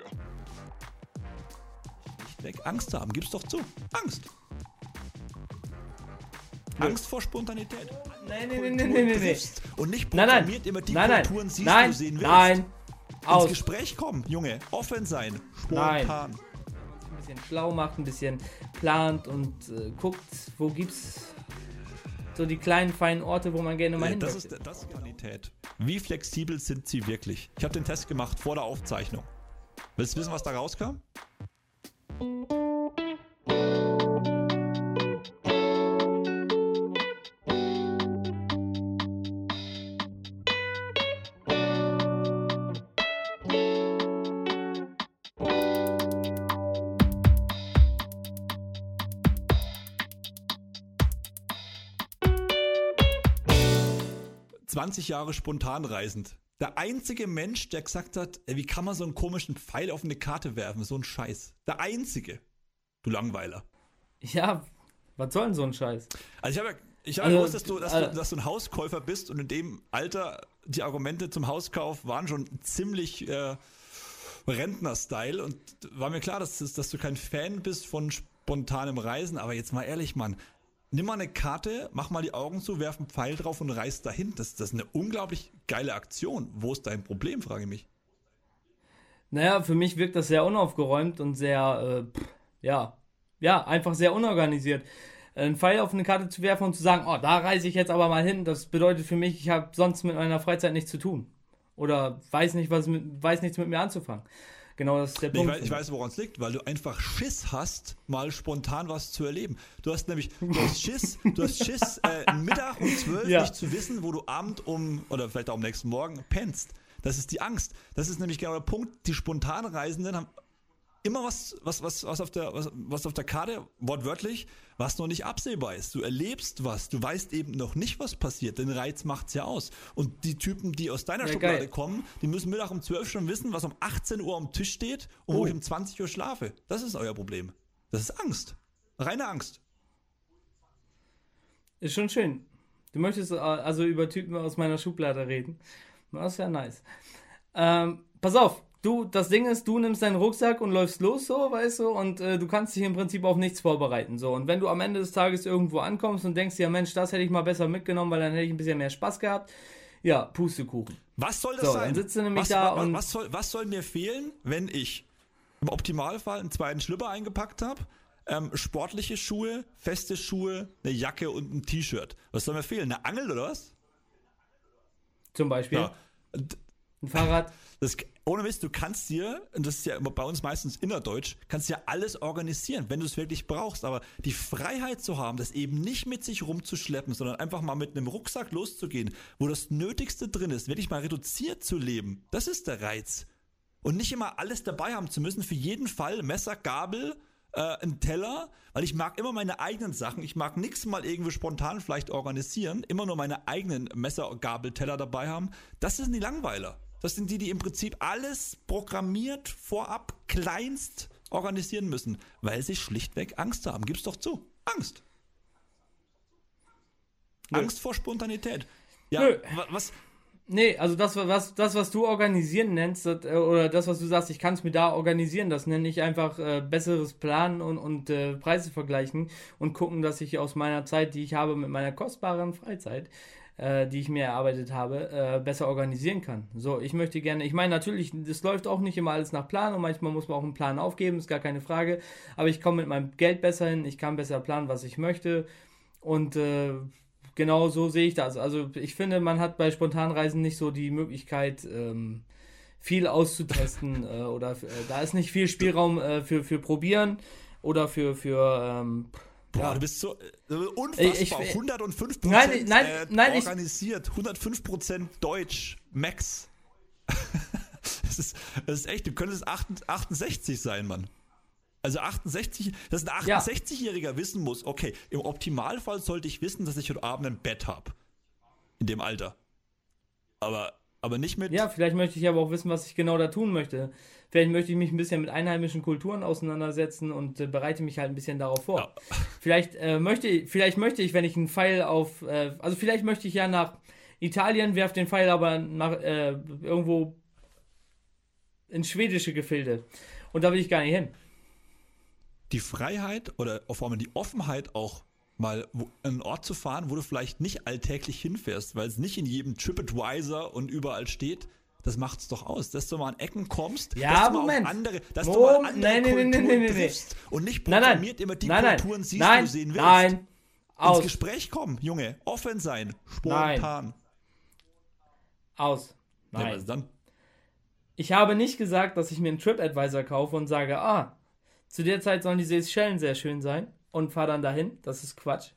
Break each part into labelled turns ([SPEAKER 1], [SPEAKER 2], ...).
[SPEAKER 1] dir.
[SPEAKER 2] Schlichtweg Angst haben. Gib's doch zu. Angst. Angst vor Spontanität.
[SPEAKER 3] Nein, nein, nein, nein, nein, nein.
[SPEAKER 2] Und nicht
[SPEAKER 3] Nein, nein.
[SPEAKER 2] programmiert immer die
[SPEAKER 3] nein, nein.
[SPEAKER 2] Kulturen siehst,
[SPEAKER 3] nein,
[SPEAKER 2] du sehen willst.
[SPEAKER 3] nein.
[SPEAKER 2] Ins
[SPEAKER 3] Aus.
[SPEAKER 2] Gespräch kommen, Junge. Offen sein.
[SPEAKER 3] Nein.
[SPEAKER 2] Spontan.
[SPEAKER 3] ein bisschen schlau macht, ein bisschen plant und äh, guckt, wo gibt's so die kleinen feinen Orte, wo man gerne mal
[SPEAKER 2] Äh,
[SPEAKER 3] hin
[SPEAKER 2] Das
[SPEAKER 3] möchte.
[SPEAKER 2] ist, das ist Qualität. Wie flexibel sind sie wirklich? Ich habe den Test gemacht vor der Aufzeichnung. Willst du wissen, was da rauskam? ...20 Jahre spontan reisend. Der einzige Mensch, der gesagt hat, ey, wie kann man so einen komischen Pfeil auf eine Karte werfen? So ein Scheiß. Der einzige. Du Langweiler.
[SPEAKER 3] Ja, was soll denn so ein Scheiß?
[SPEAKER 2] Also ich habe ja, ich
[SPEAKER 3] Also,
[SPEAKER 2] gewusst, dass du, dass,
[SPEAKER 3] äh,
[SPEAKER 2] du, dass du ein Hauskäufer bist und in dem Alter die Argumente zum Hauskauf waren schon ziemlich äh, Rentner-Style und war mir klar, dass, dass du kein Fan bist von spontanem Reisen, aber jetzt mal ehrlich, Mann. Nimm mal eine Karte, mach mal die Augen zu, werf einen Pfeil drauf und reiß dahin. Das, das ist eine unglaublich geile Aktion. Wo ist dein Problem, frage ich mich.
[SPEAKER 3] Naja, für mich wirkt das sehr unaufgeräumt und sehr, äh, pff, ja, ja, einfach sehr unorganisiert. Einen Pfeil auf eine Karte zu werfen und zu sagen, oh, da reise ich jetzt aber mal hin, das bedeutet für mich, ich habe sonst mit meiner Freizeit nichts zu tun. Oder weiß nicht, was weiß nichts mit mir anzufangen. Genau, das ist der
[SPEAKER 2] Nee, ich,
[SPEAKER 3] Punkt.
[SPEAKER 2] weiß, ich weiß, woran es liegt, weil du einfach Schiss hast, mal spontan was zu erleben. Du hast nämlich, du hast Schiss, du hast Schiss, äh, Mittag um zwölf
[SPEAKER 3] Ja.
[SPEAKER 2] nicht zu wissen, wo du Abend um, oder vielleicht auch am nächsten Morgen pennst. Das ist die Angst. Das ist nämlich genau der Punkt. Die Spontanreisenden haben immer was, was, was, was, auf der, was, was auf der Karte, wortwörtlich, was noch nicht absehbar ist. Du erlebst was, du weißt eben noch nicht, was passiert. Den Reiz macht's ja aus. Und die Typen, die aus deiner
[SPEAKER 3] Ja,
[SPEAKER 2] Schublade
[SPEAKER 3] geil.
[SPEAKER 2] kommen, die müssen Mittag um 12 schon wissen, was um 18 Uhr am Tisch steht und wo
[SPEAKER 3] Oh.
[SPEAKER 2] ich um 20 Uhr schlafe. Das ist euer Problem. Das ist Angst. Reine Angst.
[SPEAKER 3] Ist schon schön. Du möchtest äh, also über Typen aus meiner Schublade reden. Das ist ja nice. Ähm, pass auf, du, das Ding ist, du nimmst deinen Rucksack und läufst los, so, weißt du, und äh, du kannst dich im Prinzip auf nichts vorbereiten, so. Und wenn du am Ende des Tages irgendwo ankommst und denkst dir, Mensch, das hätte ich mal besser mitgenommen, weil dann hätte ich ein bisschen mehr Spaß gehabt, ja, Pustekuchen.
[SPEAKER 2] Was soll das
[SPEAKER 3] So,
[SPEAKER 2] sein?
[SPEAKER 3] dann sitzt du nämlich
[SPEAKER 2] was,
[SPEAKER 3] da
[SPEAKER 2] was,
[SPEAKER 3] und-
[SPEAKER 2] was, soll, was soll mir fehlen, wenn ich im Optimalfall einen zweiten Schlüpper eingepackt habe? Ähm, sportliche Schuhe, feste Schuhe, eine Jacke und ein T-Shirt. Was soll mir fehlen? Eine Angel oder was?
[SPEAKER 3] Zum Beispiel
[SPEAKER 2] Ja.
[SPEAKER 3] Ein Fahrrad.
[SPEAKER 2] Das, ohne Mist, du kannst dir, und das ist ja bei uns meistens innerdeutsch, kannst ja alles organisieren, wenn du es wirklich brauchst. Aber die Freiheit zu haben, das eben nicht mit sich rumzuschleppen, sondern einfach mal mit einem Rucksack loszugehen, wo das Nötigste drin ist, wirklich mal reduziert zu leben, das ist der Reiz. Und nicht immer alles dabei haben zu müssen, für jeden Fall Messer, Gabel, äh, einen Teller, weil ich mag immer meine eigenen Sachen. Ich mag nichts mal irgendwie spontan vielleicht organisieren, immer nur meine eigenen Messer, Gabel, Teller dabei haben. Das sind die Langweiler. Das sind die, die im Prinzip alles programmiert vorab kleinst organisieren müssen, weil sie schlichtweg Angst haben. Gib's doch zu. Angst.
[SPEAKER 3] Nö.
[SPEAKER 2] Angst vor Spontanität. Ja,
[SPEAKER 3] Nö.
[SPEAKER 2] wa- was,
[SPEAKER 3] Nee, also das, was, das, was du organisieren nennst, das, äh, oder das, was du sagst, ich kann es mir da organisieren, das nenne ich einfach äh, besseres Planen und, und äh, Preise vergleichen und gucken, dass ich aus meiner Zeit, die ich habe, mit meiner kostbaren Freizeit, äh, die ich mir erarbeitet habe, äh, besser organisieren kann. So, ich möchte gerne, ich meine natürlich, das läuft auch nicht immer alles nach Plan und manchmal muss man auch einen Plan aufgeben, ist gar keine Frage, aber ich komme mit meinem Geld besser hin, ich kann besser planen, was ich möchte und äh, genau so sehe ich das. Also ich finde, man hat bei Spontanreisen nicht so die Möglichkeit, ähm, viel auszutesten äh, oder äh, da ist nicht viel Spielraum äh, für, für Probieren oder für, für ähm,
[SPEAKER 2] Boah,
[SPEAKER 3] ja.
[SPEAKER 2] du bist so äh, unfassbar.
[SPEAKER 3] Ich- ich-
[SPEAKER 2] 105
[SPEAKER 3] Nein, nein,
[SPEAKER 2] äh,
[SPEAKER 3] nein, ich-
[SPEAKER 2] organisiert. 105% Deutsch. Max. das, ist, das ist echt, du könntest 68 68 sein, Mann. Also 68, dass ein
[SPEAKER 3] Ja.
[SPEAKER 2] 68-Jähriger wissen muss, okay, im Optimalfall sollte ich wissen, dass ich heute Abend ein Bett habe. In dem Alter. Aber, aber nicht mit.
[SPEAKER 3] Ja, vielleicht möchte ich aber auch wissen, was ich genau da tun möchte. Vielleicht möchte ich mich ein bisschen mit einheimischen Kulturen auseinandersetzen und äh, bereite mich halt ein bisschen darauf vor.
[SPEAKER 2] Ja.
[SPEAKER 3] Vielleicht, äh, möchte, ich- vielleicht möchte ich, wenn ich einen Pfeil auf, äh, also vielleicht möchte ich ja nach Italien, werf den Pfeil aber nach äh, irgendwo in schwedische Gefilde. Und da will ich gar nicht hin.
[SPEAKER 2] Die Freiheit oder vor allem die Offenheit auch mal einen Ort zu fahren, wo du vielleicht nicht alltäglich hinfährst, weil es nicht in jedem TripAdvisor und überall steht. Das macht's doch aus, dass du mal an Ecken kommst,
[SPEAKER 3] Ja,
[SPEAKER 2] dass du mal
[SPEAKER 3] Moment.
[SPEAKER 2] andere, dass
[SPEAKER 3] Mom-
[SPEAKER 2] du mal andere
[SPEAKER 3] nein, nein, nein,
[SPEAKER 2] Kulturen
[SPEAKER 3] nein, nein, nein.
[SPEAKER 2] triffst und nicht
[SPEAKER 3] Nein, nein.
[SPEAKER 2] programmiert immer die
[SPEAKER 3] nein, nein.
[SPEAKER 2] Kulturen siehst,
[SPEAKER 3] nein,
[SPEAKER 2] die du sehen willst.
[SPEAKER 3] Nein.
[SPEAKER 2] Ins
[SPEAKER 3] Aus.
[SPEAKER 2] Gespräch kommen, Junge, offen sein, spontan.
[SPEAKER 3] Aus.
[SPEAKER 2] Ja,
[SPEAKER 3] Nein.
[SPEAKER 2] was dann?
[SPEAKER 3] Ich habe nicht gesagt, dass ich mir einen TripAdvisor kaufe und sage, ah, zu der Zeit sollen die Seychellen sehr schön sein und fahre dann dahin. Das ist Quatsch.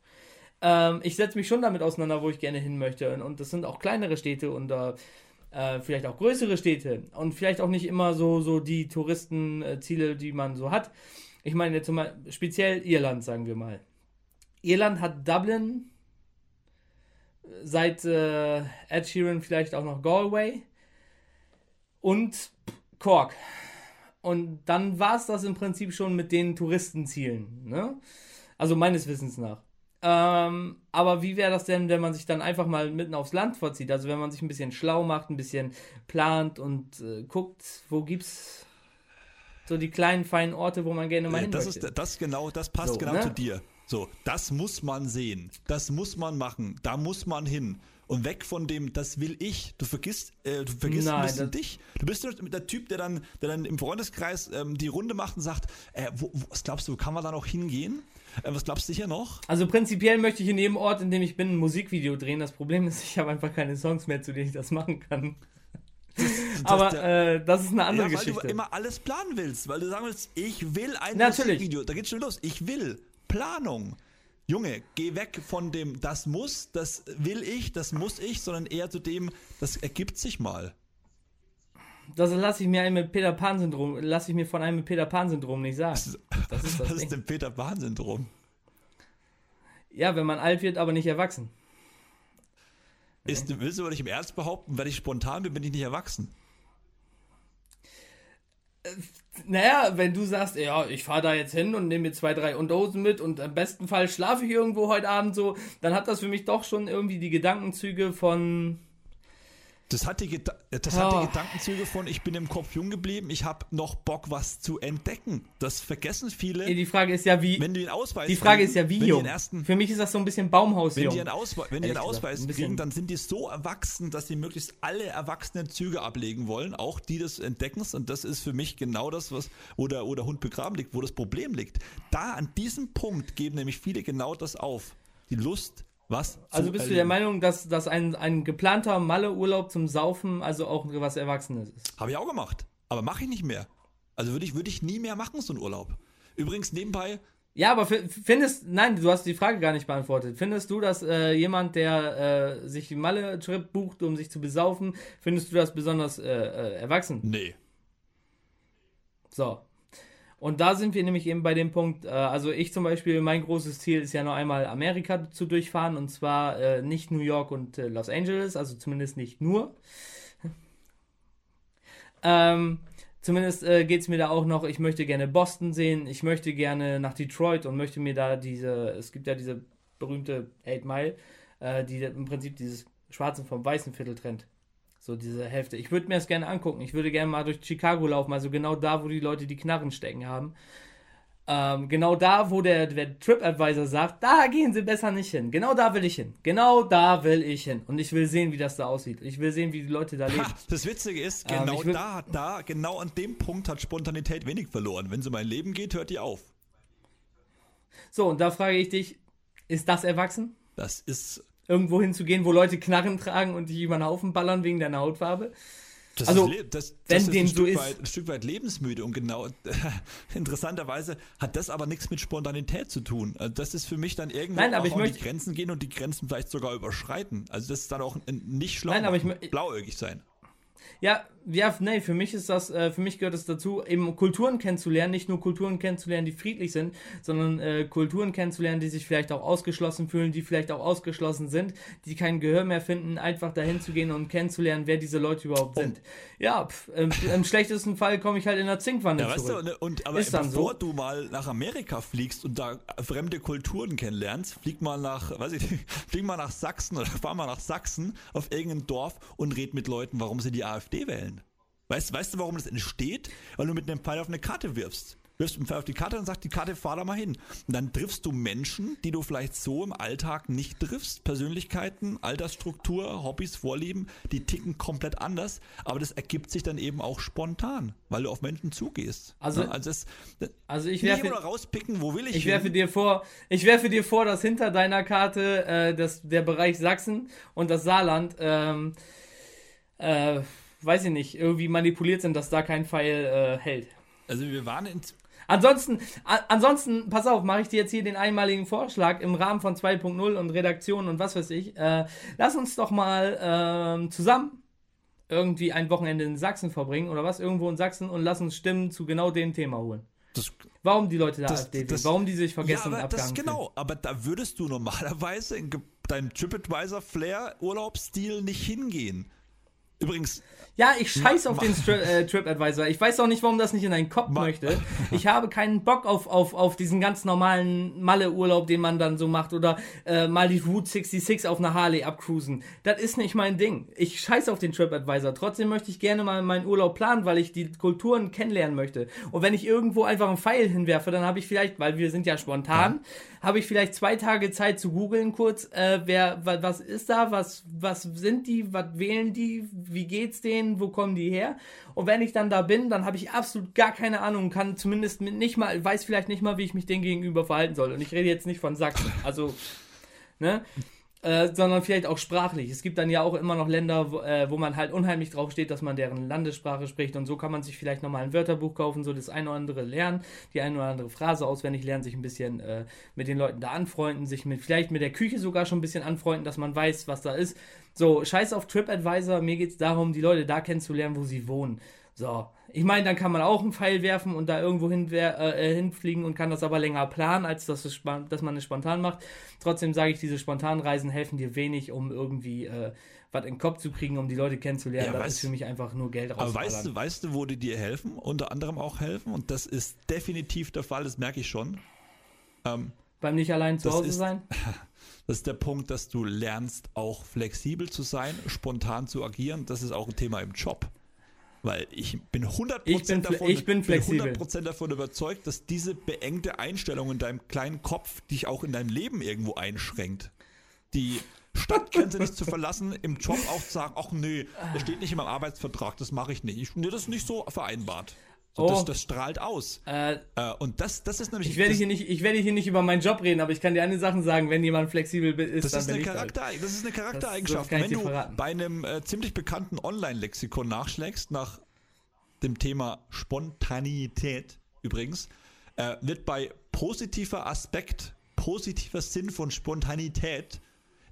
[SPEAKER 3] Ähm, ich setze mich schon damit auseinander, wo ich gerne hin möchte. Und, das sind auch kleinere Städte und äh, äh, vielleicht auch größere Städte. Und vielleicht auch nicht immer so, so die Touristenziele, die man so hat. Ich meine jetzt mal speziell Irland, sagen wir mal. Irland hat Dublin, seit äh, Ed Sheeran vielleicht auch noch Galway und Cork. Und dann war es das im Prinzip schon mit den Touristenzielen. Ne? Also meines Wissens nach. Ähm, aber wie wäre das denn, wenn man sich dann einfach mal mitten aufs Land verzieht? Also wenn man sich ein bisschen schlau macht, ein bisschen plant und äh, guckt, wo gibt's so die kleinen feinen Orte, wo man gerne mal
[SPEAKER 2] Äh,
[SPEAKER 3] hin
[SPEAKER 2] das
[SPEAKER 3] möchte.
[SPEAKER 2] ist das genau, das passt
[SPEAKER 3] So,
[SPEAKER 2] genau
[SPEAKER 3] ne?
[SPEAKER 2] zu dir. So, das muss man sehen, das muss man machen, da muss man hin. Und weg von dem, das will ich. Du vergisst, äh, du vergisst
[SPEAKER 3] Nein,
[SPEAKER 2] ein bisschen dich. Du bist der Typ, der dann, der dann im Freundeskreis ähm, die Runde macht und sagt, äh, wo, wo, was glaubst du, kann man da noch hingehen? Äh, was glaubst du hier noch?
[SPEAKER 3] Also prinzipiell möchte ich in jedem Ort, in dem ich bin, ein Musikvideo drehen. Das Problem ist, ich habe einfach keine Songs mehr, zu denen ich das machen kann. Aber
[SPEAKER 2] der-
[SPEAKER 3] äh, das ist eine andere
[SPEAKER 2] ja, weil
[SPEAKER 3] Geschichte.
[SPEAKER 2] du immer alles planen willst, weil du sagen willst, ich will ein
[SPEAKER 3] Natürlich.
[SPEAKER 2] Musikvideo. Da geht's schon los. Ich will Planung. Junge, geh weg von dem, das muss, das will ich, das muss ich, sondern eher zu dem, das ergibt sich mal.
[SPEAKER 3] Das lasse ich mir mit Peter Pan Syndrom, lasse ich mir von einem mit Peter Pan Syndrom nicht sagen. Das ist das
[SPEAKER 2] Was
[SPEAKER 3] Ding.
[SPEAKER 2] ist denn Peter Pan-Syndrom?
[SPEAKER 3] Ja, wenn man alt wird, aber nicht erwachsen.
[SPEAKER 2] Ist, willst du aber nicht im Ernst behaupten, wenn ich spontan bin, bin ich nicht erwachsen?
[SPEAKER 3] Naja, wenn du sagst, ja, ich fahre da jetzt hin und nehme mir zwei, drei Unterhosen mit und im besten Fall schlafe ich irgendwo heute Abend so, dann hat das für mich doch schon irgendwie die Gedankenzüge von,
[SPEAKER 2] Das hat die, Geda das hat
[SPEAKER 3] Oh.
[SPEAKER 2] die Gedankenzüge von, ich bin im Kopf jung geblieben, ich habe noch Bock, was zu entdecken. Das vergessen viele.
[SPEAKER 3] die Frage ist ja wie,
[SPEAKER 2] wenn du den Ausweis
[SPEAKER 3] die Frage
[SPEAKER 2] kriegen,
[SPEAKER 3] ist ja wie jung.
[SPEAKER 2] ersten
[SPEAKER 3] Für mich ist das so ein bisschen Baumhausjung.
[SPEAKER 2] Wenn die einen, Auswe wenn die einen
[SPEAKER 3] gesagt,
[SPEAKER 2] Ausweis
[SPEAKER 3] ein
[SPEAKER 2] kriegen, dann sind die so erwachsen, dass sie möglichst alle erwachsenen Züge ablegen wollen, auch die des Entdeckens. Und das ist für mich genau das, was, wo der, wo der Hund begraben liegt, wo das Problem liegt. Da an diesem Punkt geben nämlich viele genau das auf. Die Lust, was
[SPEAKER 3] Also bist du der
[SPEAKER 2] erleben.
[SPEAKER 3] Meinung, dass, dass ein, ein geplanter Malle-Urlaub zum Saufen also auch was Erwachsenes ist?
[SPEAKER 2] Habe ich auch gemacht. Aber mache ich nicht mehr. Also würde ich, würde ich nie mehr machen, so einen Urlaub. Übrigens nebenbei,
[SPEAKER 3] Ja, aber fi- findest, nein, du hast die Frage gar nicht beantwortet. Findest du, dass äh, jemand, der äh, sich Malle-Trip bucht, um sich zu besaufen, findest du das besonders äh, äh, erwachsen?
[SPEAKER 2] nee.
[SPEAKER 3] So. Und da sind wir nämlich eben bei dem Punkt, äh, also ich zum Beispiel, mein großes Ziel ist ja noch einmal Amerika zu durchfahren und zwar äh, nicht New York und äh, Los Angeles, also zumindest nicht nur. ähm, zumindest äh, geht es mir da auch noch, ich möchte gerne Boston sehen, ich möchte gerne nach Detroit und möchte mir da diese, es gibt ja diese berühmte 8 Mile, äh, die im Prinzip dieses Schwarze vom Weißen Viertel trennt. So diese Hälfte. Ich würde mir das gerne angucken. Ich würde gerne mal durch Chicago laufen, also genau da, wo die Leute die Knarren stecken haben. Ähm, genau da, wo der, der TripAdvisor sagt, da gehen sie besser nicht hin. Genau da will ich hin. Genau da will ich hin. Und ich will sehen, wie das da aussieht. Ich will sehen, wie die Leute da leben.
[SPEAKER 2] Ha, das Witzige ist,
[SPEAKER 3] Ähm,
[SPEAKER 2] genau
[SPEAKER 3] würd-
[SPEAKER 2] da, da, genau an dem Punkt hat Spontanität wenig verloren. Wenn es um mein Leben geht, hört die auf.
[SPEAKER 3] So, und da frage ich dich, ist das erwachsen?
[SPEAKER 2] Das ist
[SPEAKER 3] Irgendwo hinzugehen, wo Leute Knarren tragen und dich über den Haufen ballern wegen deiner Hautfarbe?
[SPEAKER 2] Das
[SPEAKER 3] Also,
[SPEAKER 2] ist, le- das,
[SPEAKER 3] wenn
[SPEAKER 2] das ist
[SPEAKER 3] dem
[SPEAKER 2] ein,
[SPEAKER 3] so
[SPEAKER 2] Stück
[SPEAKER 3] ist-
[SPEAKER 2] weit, ein Stück weit lebensmüde und genau interessanterweise hat das aber nichts mit Spontanität zu tun. Also das ist für mich dann irgendwo
[SPEAKER 3] Nein, aber
[SPEAKER 2] auch
[SPEAKER 3] möchte-
[SPEAKER 2] die Grenzen gehen und die Grenzen vielleicht sogar überschreiten. Also das ist dann auch nicht schlau,
[SPEAKER 3] Nein, aber ich
[SPEAKER 2] blauäugig sein.
[SPEAKER 3] Ja, ja, nee, für mich ist das, äh, für mich gehört es dazu, eben Kulturen kennenzulernen, nicht nur Kulturen kennenzulernen, die friedlich sind, sondern äh, Kulturen kennenzulernen, die sich vielleicht auch ausgeschlossen fühlen, die vielleicht auch ausgeschlossen sind, die kein Gehör mehr finden, einfach dahin zu gehen und kennenzulernen, wer diese Leute überhaupt sind. Ja, pf, im, im schlechtesten Fall komme ich halt in der Zinkwanne
[SPEAKER 2] Ja, weißt du,
[SPEAKER 3] zurück.
[SPEAKER 2] ne, und aber
[SPEAKER 3] Ist dann
[SPEAKER 2] bevor
[SPEAKER 3] so.
[SPEAKER 2] du mal nach Amerika fliegst und da fremde Kulturen kennenlernst, flieg mal nach, weiß ich nicht, flieg mal nach Sachsen oder fahr mal nach Sachsen auf irgendein Dorf und red mit Leuten, warum sie die AfD wählen. Weißt, weißt du, warum das entsteht? Weil du mit einem Pfeil auf eine Karte wirfst wirfst einen Pfeil auf die Karte und sagst, die Karte fahr da mal hin. Und dann triffst du Menschen, die du vielleicht so im Alltag nicht triffst. Persönlichkeiten, Altersstruktur, Hobbys, Vorlieben, die ticken komplett anders. Aber das ergibt sich dann eben auch spontan, weil du auf Menschen zugehst.
[SPEAKER 3] Also,
[SPEAKER 2] ja, also, das,
[SPEAKER 3] also ich werfe
[SPEAKER 2] oder rauspicken, wo will ich
[SPEAKER 3] Ich werfe dir vor, ich werfe dir vor, dass hinter deiner Karte äh, das, der Bereich Sachsen und das Saarland ähm, äh, weiß ich nicht, irgendwie manipuliert sind, dass da kein Pfeil äh, hält.
[SPEAKER 2] Also wir waren in,
[SPEAKER 3] Ansonsten, ansonsten, pass auf, mache ich dir jetzt hier den einmaligen Vorschlag im Rahmen von 2.0 und Redaktion und was weiß ich. Äh, lass uns doch mal äh, zusammen irgendwie ein Wochenende in Sachsen verbringen oder was, irgendwo in Sachsen und lass uns Stimmen zu genau dem Thema holen. Das, Warum die Leute da das, AfD das, Warum die sich vergessen
[SPEAKER 2] ja, aber das Genau, aber da würdest du normalerweise in deinem TripAdvisor-Flair-Urlaubsstil nicht hingehen. Übrigens.
[SPEAKER 3] Ja, ich scheiß auf den Stri äh, TripAdvisor. Ich weiß auch nicht, warum das nicht in deinen Kopf möchte. Ich habe keinen Bock auf, auf, auf diesen ganz normalen Malle-Urlaub, den man dann so macht. Oder äh, mal die Route 66 auf einer Harley abcruisen. Das ist nicht mein Ding. Ich scheiß auf den TripAdvisor. Trotzdem möchte ich gerne mal meinen Urlaub planen, weil ich die Kulturen kennenlernen möchte. Und wenn ich irgendwo einfach einen Pfeil hinwerfe, dann habe ich vielleicht, weil wir sind ja spontan, ja habe ich vielleicht zwei Tage Zeit zu googeln kurz, äh, wer, was ist da, was, was sind die, was wählen die, wie geht's denen, wo kommen die her? Und wenn ich dann da bin, dann habe ich absolut gar keine Ahnung, kann zumindest nicht mal, weiß vielleicht nicht mal, wie ich mich denen gegenüber verhalten soll. Und ich rede jetzt nicht von Sachsen, also, ne? Äh, sondern vielleicht auch sprachlich. Es gibt dann ja auch immer noch Länder, wo, äh, wo man halt unheimlich drauf steht, dass man deren Landessprache spricht und so kann man sich vielleicht nochmal ein Wörterbuch kaufen, so das eine oder andere lernen, die eine oder andere Phrase auswendig lernen, sich ein bisschen äh, mit den Leuten da anfreunden, sich mit vielleicht mit der Küche sogar schon ein bisschen anfreunden, dass man weiß, was da ist. So, scheiß auf TripAdvisor, mir geht es darum, die Leute da kennenzulernen, wo sie wohnen. So, ich meine, dann kann man auch einen Pfeil werfen und da irgendwo hin, äh, hinfliegen und kann das aber länger planen, als dass, es, dass man es spontan macht. Trotzdem sage ich, diese spontanen Reisen helfen dir wenig, um irgendwie äh, was in den Kopf zu kriegen, um die Leute kennenzulernen. Ja, das weißt, ist für mich einfach nur Geld
[SPEAKER 2] raus. Aber weißt du, weißt du, wo die dir helfen? Unter anderem auch helfen und das ist definitiv der Fall, das merke ich schon.
[SPEAKER 3] Ähm, Beim nicht allein zu Hause
[SPEAKER 2] ist,
[SPEAKER 3] sein?
[SPEAKER 2] Das ist der Punkt, dass du lernst, auch flexibel zu sein, spontan zu agieren. Das ist auch ein Thema im Job. Weil ich bin 100%,
[SPEAKER 3] ich bin, davon, ich bin flexibel.
[SPEAKER 2] 100 davon überzeugt, dass diese beengte Einstellung in deinem kleinen Kopf dich auch in deinem Leben irgendwo einschränkt. Die Stadtgrenze nicht zu verlassen, im Job auch zu sagen, ach nee, das steht nicht in meinem Arbeitsvertrag, das mache ich nicht. Ich, nee, das ist nicht so vereinbart. So, oh. das, das, strahlt aus. Äh, äh, und das, das ist nämlich.
[SPEAKER 3] Ich werde, hier nicht, ich werde hier nicht über meinen Job reden, aber ich kann dir eine Sachen sagen, wenn jemand flexibel ist,
[SPEAKER 2] das
[SPEAKER 3] dann
[SPEAKER 2] ist eine Charakter, halt. Das ist eine Charaktereigenschaft. Das wenn du verraten. bei einem äh, ziemlich bekannten Online-Lexikon nachschlägst, nach dem Thema Spontanität übrigens, äh, wird bei positiver Aspekt, positiver Sinn von Spontanität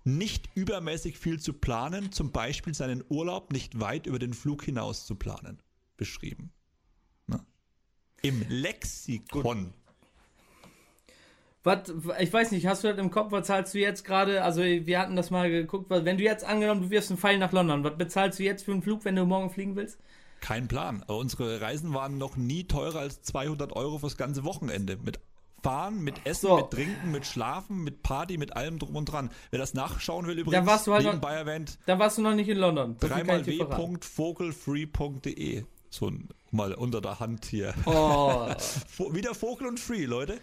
[SPEAKER 2] nicht übermäßig viel zu planen, zum Beispiel seinen Urlaub nicht weit über den Flug hinaus zu planen, beschrieben. Im Lexikon.
[SPEAKER 3] Was, ich weiß nicht, hast du das im Kopf, was zahlst du jetzt gerade? Also, wir hatten das mal geguckt, wenn du jetzt angenommen, du wirfst einen Pfeil nach London, was bezahlst du jetzt für einen Flug, wenn du morgen fliegen willst?
[SPEAKER 2] Kein Plan. Unsere Reisen waren noch nie teurer als 200 Euro fürs ganze Wochenende. Mit Fahren, mit Essen, so. mit Trinken, mit Schlafen, mit Party, mit allem drum und dran. Wer das nachschauen will, übrigens,
[SPEAKER 3] dann warst du halt
[SPEAKER 2] noch, erwähnt,
[SPEAKER 3] dann warst du noch nicht in London.
[SPEAKER 2] Dreimal w.vogelfree.de. So mal unter der Hand hier. Oh. Wieder Vogel und Free, Leute.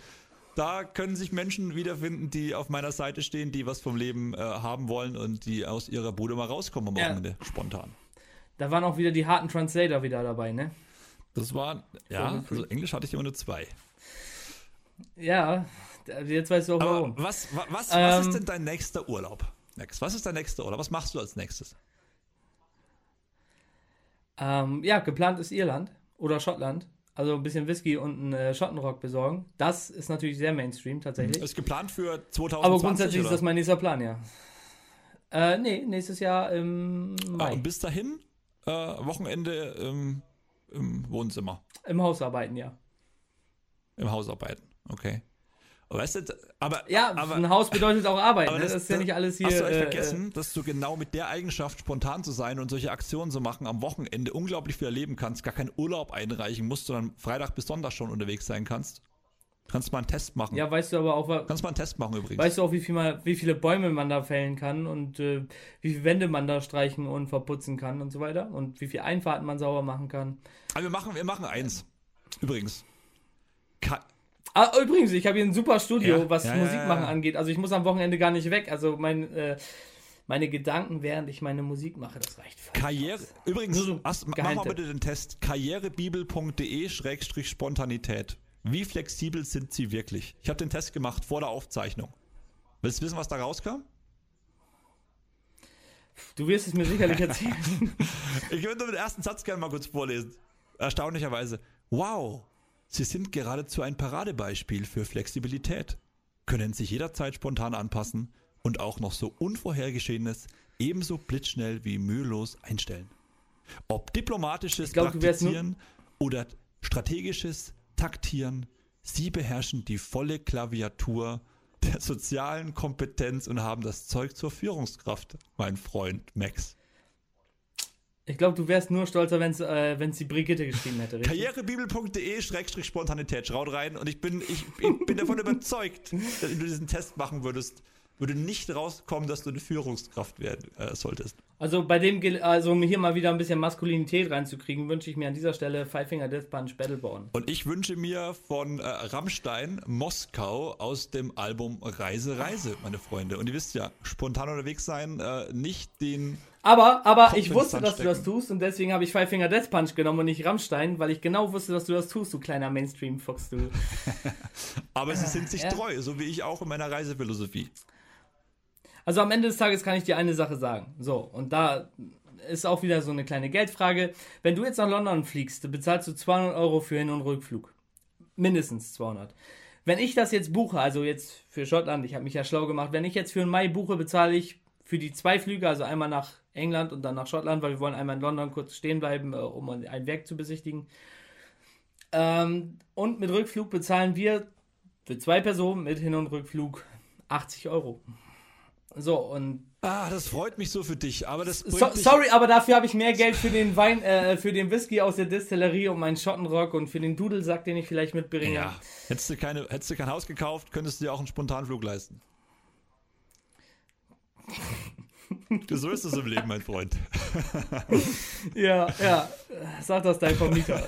[SPEAKER 2] Da können sich Menschen wiederfinden, die auf meiner Seite stehen, die was vom Leben äh, haben wollen und die aus ihrer Bude mal rauskommen am Wochenende, ja. spontan.
[SPEAKER 3] Da waren auch wieder die harten Translator wieder dabei, ne?
[SPEAKER 2] Das war, ja, also Englisch hatte ich immer nur zwei.
[SPEAKER 3] Ja, jetzt weißt du auch warum.
[SPEAKER 2] Aber was, was, was, ähm, was ist denn dein nächster Urlaub? Next. Was ist dein nächster Urlaub? Was machst du als nächstes?
[SPEAKER 3] Ähm, ja, geplant ist Irland oder Schottland. Also ein bisschen Whisky und einen äh, Schottenrock besorgen. Das ist natürlich sehr Mainstream tatsächlich.
[SPEAKER 2] Ist geplant für 2020.
[SPEAKER 3] Aber grundsätzlich oder? ist das mein nächster Plan, ja. Äh, nee, nächstes Jahr im
[SPEAKER 2] Mai. Ah, und bis dahin äh, Wochenende im, im Wohnzimmer.
[SPEAKER 3] Im Hausarbeiten, ja.
[SPEAKER 2] Im Hausarbeiten, okay. Weißt du, aber.
[SPEAKER 3] Ja,
[SPEAKER 2] aber,
[SPEAKER 3] ein Haus bedeutet auch Arbeit. Ne? Das, das, ist ja nicht alles hier.
[SPEAKER 2] Hast du echt äh, vergessen, äh, dass du genau mit der Eigenschaft, spontan zu sein und solche Aktionen zu machen, am Wochenende unglaublich viel erleben kannst, gar keinen Urlaub einreichen musst, sondern Freitag bis Sonntag schon unterwegs sein kannst? Kannst mal einen Test machen.
[SPEAKER 3] Ja, weißt du aber auch,
[SPEAKER 2] Kannst mal einen Test machen übrigens.
[SPEAKER 3] weißt du auch, wie, viel mal, wie viele Bäume man da fällen kann und äh, wie viele Wände man da streichen und verputzen kann und so weiter und wie viele Einfahrten man sauber machen kann.
[SPEAKER 2] Aber wir machen, wir machen eins. Übrigens. Ka
[SPEAKER 3] Ah, übrigens, ich habe hier ein super Studio,
[SPEAKER 2] Ja,
[SPEAKER 3] was
[SPEAKER 2] ja, ja,
[SPEAKER 3] Musik machen
[SPEAKER 2] ja.
[SPEAKER 3] angeht. Also ich muss am Wochenende gar nicht weg. Also mein, äh, meine Gedanken, während ich meine Musik mache, das reicht völlig
[SPEAKER 2] Karriere.
[SPEAKER 3] aus.
[SPEAKER 2] Übrigens,
[SPEAKER 3] so
[SPEAKER 2] hast, mach mal bitte den Test. Karrierebibel.de-spontanität. Wie flexibel sind Sie wirklich? Ich habe den Test gemacht vor der Aufzeichnung. Willst du wissen, was da rauskam?
[SPEAKER 3] Du wirst es mir sicherlich erzählen.
[SPEAKER 2] Ich würde nur den ersten Satz gerne mal kurz vorlesen. Erstaunlicherweise. Wow, Sie sind geradezu ein Paradebeispiel für Flexibilität. Können sich jederzeit spontan anpassen und auch noch so Unvorhergeschehenes ebenso blitzschnell wie mühelos einstellen. Ob diplomatisches
[SPEAKER 3] glaub,
[SPEAKER 2] Praktizieren oder strategisches Taktieren, Sie beherrschen die volle Klaviatur der sozialen Kompetenz und haben das Zeug zur Führungskraft, mein Freund Max.
[SPEAKER 3] Ich glaube, du wärst nur stolzer, wenn es äh, wenn's die Brigitte geschrieben hätte.
[SPEAKER 2] Karrierebibel.de-spontanität. Schaut rein und ich bin, ich, ich bin davon überzeugt, dass wenn du diesen Test machen würdest, würde nicht rauskommen, dass du eine Führungskraft werden äh, solltest.
[SPEAKER 3] Also bei dem, also um hier mal wieder ein bisschen Maskulinität reinzukriegen, wünsche ich mir an dieser Stelle Five Finger Death Punch Battleborn.
[SPEAKER 2] Und ich wünsche mir von äh, Rammstein Moskau aus dem Album Reise, Reise, meine Freunde. Und ihr wisst ja, spontan unterwegs sein, äh, nicht den.
[SPEAKER 3] Aber, aber ich wusste, dass du das tust und deswegen habe ich Five Finger Death Punch genommen und nicht Rammstein, weil ich genau wusste, dass du das tust, du kleiner Mainstream-Fuchs, du.
[SPEAKER 2] Aber sie sind sich
[SPEAKER 3] ja.
[SPEAKER 2] treu, so wie ich auch in meiner Reisephilosophie.
[SPEAKER 3] Also am Ende des Tages kann ich dir eine Sache sagen. So, und da ist auch wieder so eine kleine Geldfrage. Wenn du jetzt nach London fliegst, bezahlst du 200 Euro für Hin- und Rückflug. Mindestens 200. Wenn ich das jetzt buche, also jetzt für Schottland, ich habe mich ja schlau gemacht, wenn ich jetzt für einen Mai buche, bezahle ich für die zwei Flüge, also einmal nach England und dann nach Schottland, weil wir wollen einmal in London kurz stehen bleiben, äh, um ein Werk zu besichtigen. Ähm, und mit Rückflug bezahlen wir für zwei Personen mit Hin- und Rückflug 80 Euro. So, und
[SPEAKER 2] Ah, das freut mich so für dich, aber das
[SPEAKER 3] so, sorry, aber dafür habe ich mehr Geld für den Wein, äh, für den Whisky aus der Distillerie und meinen Schottenrock und für den Dudelsack, den ich vielleicht mitbringe.
[SPEAKER 2] Ja, hättest du, keine, hättest du kein Haus gekauft, könntest du dir auch einen Spontanflug leisten. so ist es im Leben, mein Freund.
[SPEAKER 3] Ja, ja. Sag das dein Vermieter.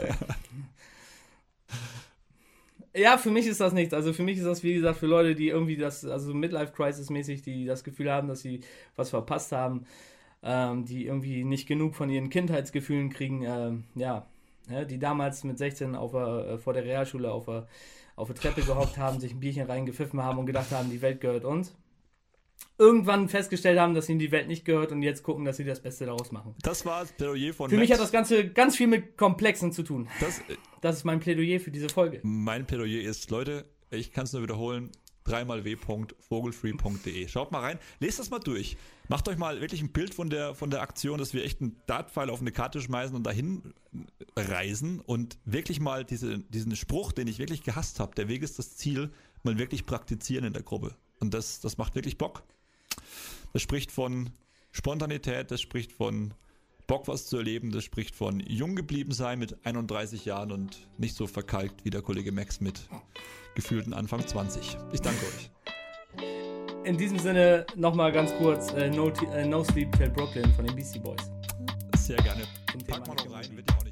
[SPEAKER 3] Ja, für mich ist das nichts. Also für mich ist das, wie gesagt, für Leute, die irgendwie das, also Midlife-Crisis-mäßig, die das Gefühl haben, dass sie was verpasst haben, ähm, die irgendwie nicht genug von ihren Kindheitsgefühlen kriegen, ähm, ja, ja, die damals mit 16 auf äh, vor der Realschule auf auf der Treppe gehockt haben, sich ein Bierchen reingepfiffen haben und gedacht haben, die Welt gehört uns. Irgendwann festgestellt haben, dass ihnen die Welt nicht gehört und jetzt gucken, dass sie das Beste daraus machen.
[SPEAKER 2] Das war das Plädoyer von
[SPEAKER 3] Für mich
[SPEAKER 2] Max.
[SPEAKER 3] hat das Ganze ganz viel mit Komplexen zu tun.
[SPEAKER 2] das,
[SPEAKER 3] Das ist mein Plädoyer für diese Folge.
[SPEAKER 2] mein Plädoyer ist, Leute, ich kann es nur wiederholen, dreimal w.vogelfree.de. Schaut mal rein, lest das mal durch. Macht euch mal wirklich ein Bild von der, von der Aktion, dass wir echt einen Dartpfeil auf eine Karte schmeißen und dahin reisen und wirklich mal diese, diesen Spruch, den ich wirklich gehasst habe, der Weg ist das Ziel, mal wirklich praktizieren in der Gruppe. Und das, das macht wirklich Bock. Das spricht von Spontanität, das spricht von Bock, was zu erleben, das spricht von jung geblieben sein mit 31 Jahren und nicht so verkalkt wie der Kollege Max mit gefühlten Anfang 20. Ich danke euch.
[SPEAKER 3] In diesem Sinne nochmal ganz kurz äh, no, äh, no Sleep Till Brooklyn von den Beastie Boys.
[SPEAKER 2] Sehr gerne.
[SPEAKER 3] Zum Thema
[SPEAKER 2] Pack mal noch rein, wird ja auch nicht